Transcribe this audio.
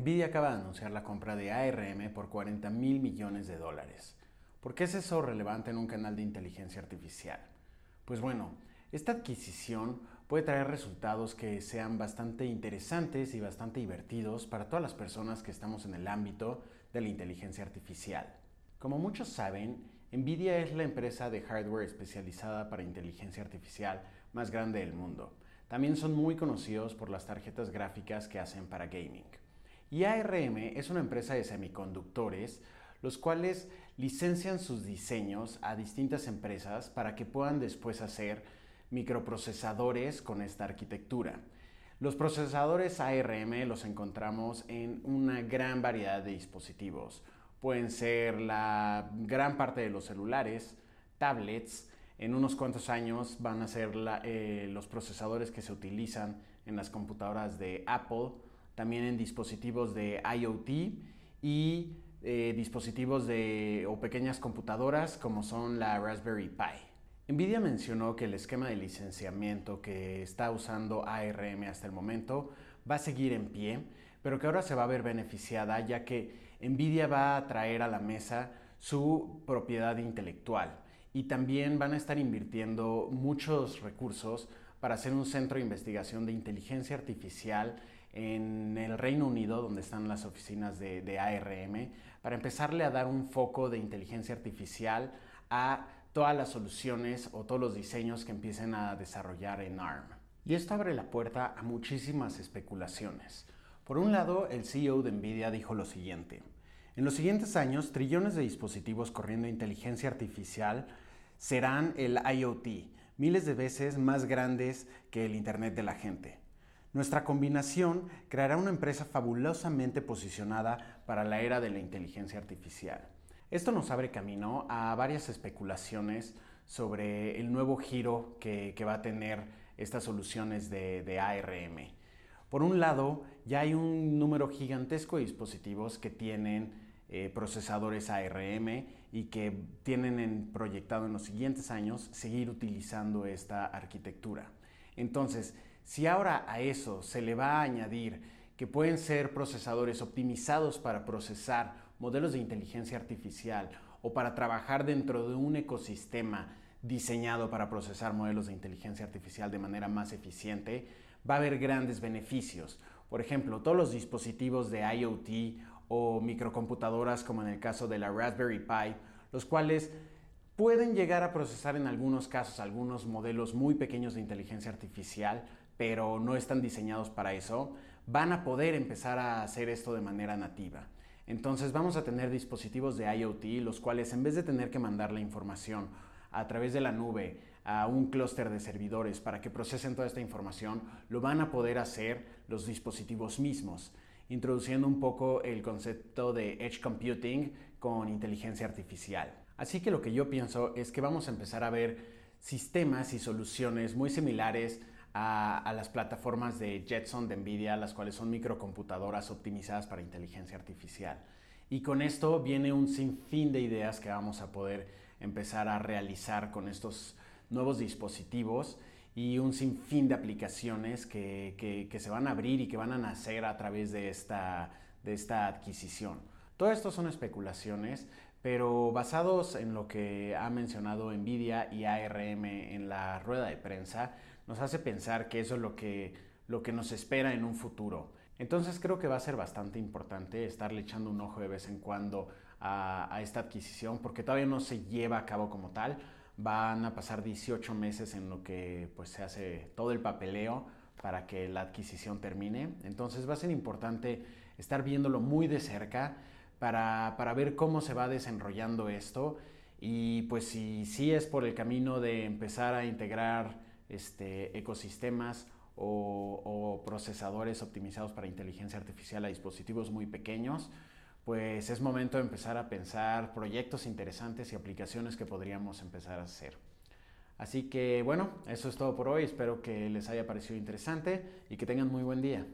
Nvidia acaba de anunciar la compra de ARM por 40 mil millones de dólares. ¿Por qué es eso relevante en un canal de inteligencia artificial? Pues bueno, esta adquisición puede traer resultados que sean bastante interesantes y bastante divertidos para todas las personas que estamos en el ámbito de la inteligencia artificial. Como muchos saben, Nvidia es la empresa de hardware especializada para inteligencia artificial más grande del mundo. También son muy conocidos por las tarjetas gráficas que hacen para gaming. Y ARM es una empresa de semiconductores los cuales licencian sus diseños a distintas empresas para que puedan después hacer microprocesadores con esta arquitectura. Los procesadores ARM los encontramos en una gran variedad de dispositivos. Pueden ser la gran parte de los celulares, tablets, en unos cuantos años van a ser eh, los procesadores que se utilizan en las computadoras de Apple, también en dispositivos de IoT y eh, dispositivos de, o pequeñas computadoras como son la Raspberry Pi. Nvidia mencionó que el esquema de licenciamiento que está usando ARM hasta el momento va a seguir en pie, pero que ahora se va a ver beneficiada ya que Nvidia va a traer a la mesa su propiedad intelectual y también van a estar invirtiendo muchos recursos para hacer un centro de investigación de inteligencia artificial en el Reino Unido, donde están las oficinas de, ARM, para empezarle a dar un foco de inteligencia artificial a todas las soluciones o todos los diseños que empiecen a desarrollar en ARM. Y esto abre la puerta a muchísimas especulaciones. Por un lado, el CEO de Nvidia dijo lo siguiente. En los siguientes años, trillones de dispositivos corriendo inteligencia artificial serán el IoT, miles de veces más grandes que el Internet de la gente. Nuestra combinación creará una empresa fabulosamente posicionada para la era de la inteligencia artificial. Esto nos abre camino a varias especulaciones sobre el nuevo giro que, va a tener estas soluciones de, ARM. Por un lado, ya hay un número gigantesco de dispositivos que tienen eh, procesadores ARM y que tienen proyectado en los siguientes años seguir utilizando esta arquitectura. Entonces, si ahora a eso se le va a añadir que pueden ser procesadores optimizados para procesar modelos de inteligencia artificial o para trabajar dentro de un ecosistema diseñado para procesar modelos de inteligencia artificial de manera más eficiente, va a haber grandes beneficios. Por ejemplo, todos los dispositivos de IoT o microcomputadoras como en el caso de la Raspberry Pi, los cuales pueden llegar a procesar en algunos casos algunos modelos muy pequeños de inteligencia artificial, pero no están diseñados para eso, van a poder empezar a hacer esto de manera nativa. Entonces vamos a tener dispositivos de IoT, los cuales en vez de tener que mandar la información a través de la nube a un clúster de servidores para que procesen toda esta información, lo van a poder hacer los dispositivos mismos, introduciendo un poco el concepto de edge computing con inteligencia artificial. Así que lo que yo pienso es que vamos a empezar a ver sistemas y soluciones muy similares a, las plataformas de Jetson de Nvidia, las cuales son microcomputadoras optimizadas para inteligencia artificial. Y con esto viene un sinfín de ideas que vamos a poder empezar a realizar con estos nuevos dispositivos y un sinfín de aplicaciones que, se van a abrir y que van a nacer a través de esta, de esta adquisición. Todo esto son especulaciones, pero basados en lo que ha mencionado Nvidia y ARM en la rueda de prensa, nos hace pensar que eso es lo que, lo que nos espera en un futuro. Entonces creo que va a ser bastante importante estarle echando un ojo de vez en cuando a, esta adquisición, porque todavía no se lleva a cabo como tal. Van a pasar 18 meses en lo que pues, se hace todo el papeleo para que la adquisición termine. Entonces va a ser importante estar viéndolo muy de cerca para, para ver cómo se va desenrollando esto y pues si, si es por el camino de empezar a integrar este, ecosistemas o, procesadores optimizados para inteligencia artificial a dispositivos muy pequeños, pues es momento de empezar a pensar proyectos interesantes y aplicaciones que podríamos empezar a hacer. Así que bueno, eso es todo por hoy. Espero que les haya parecido interesante y que tengan muy buen día.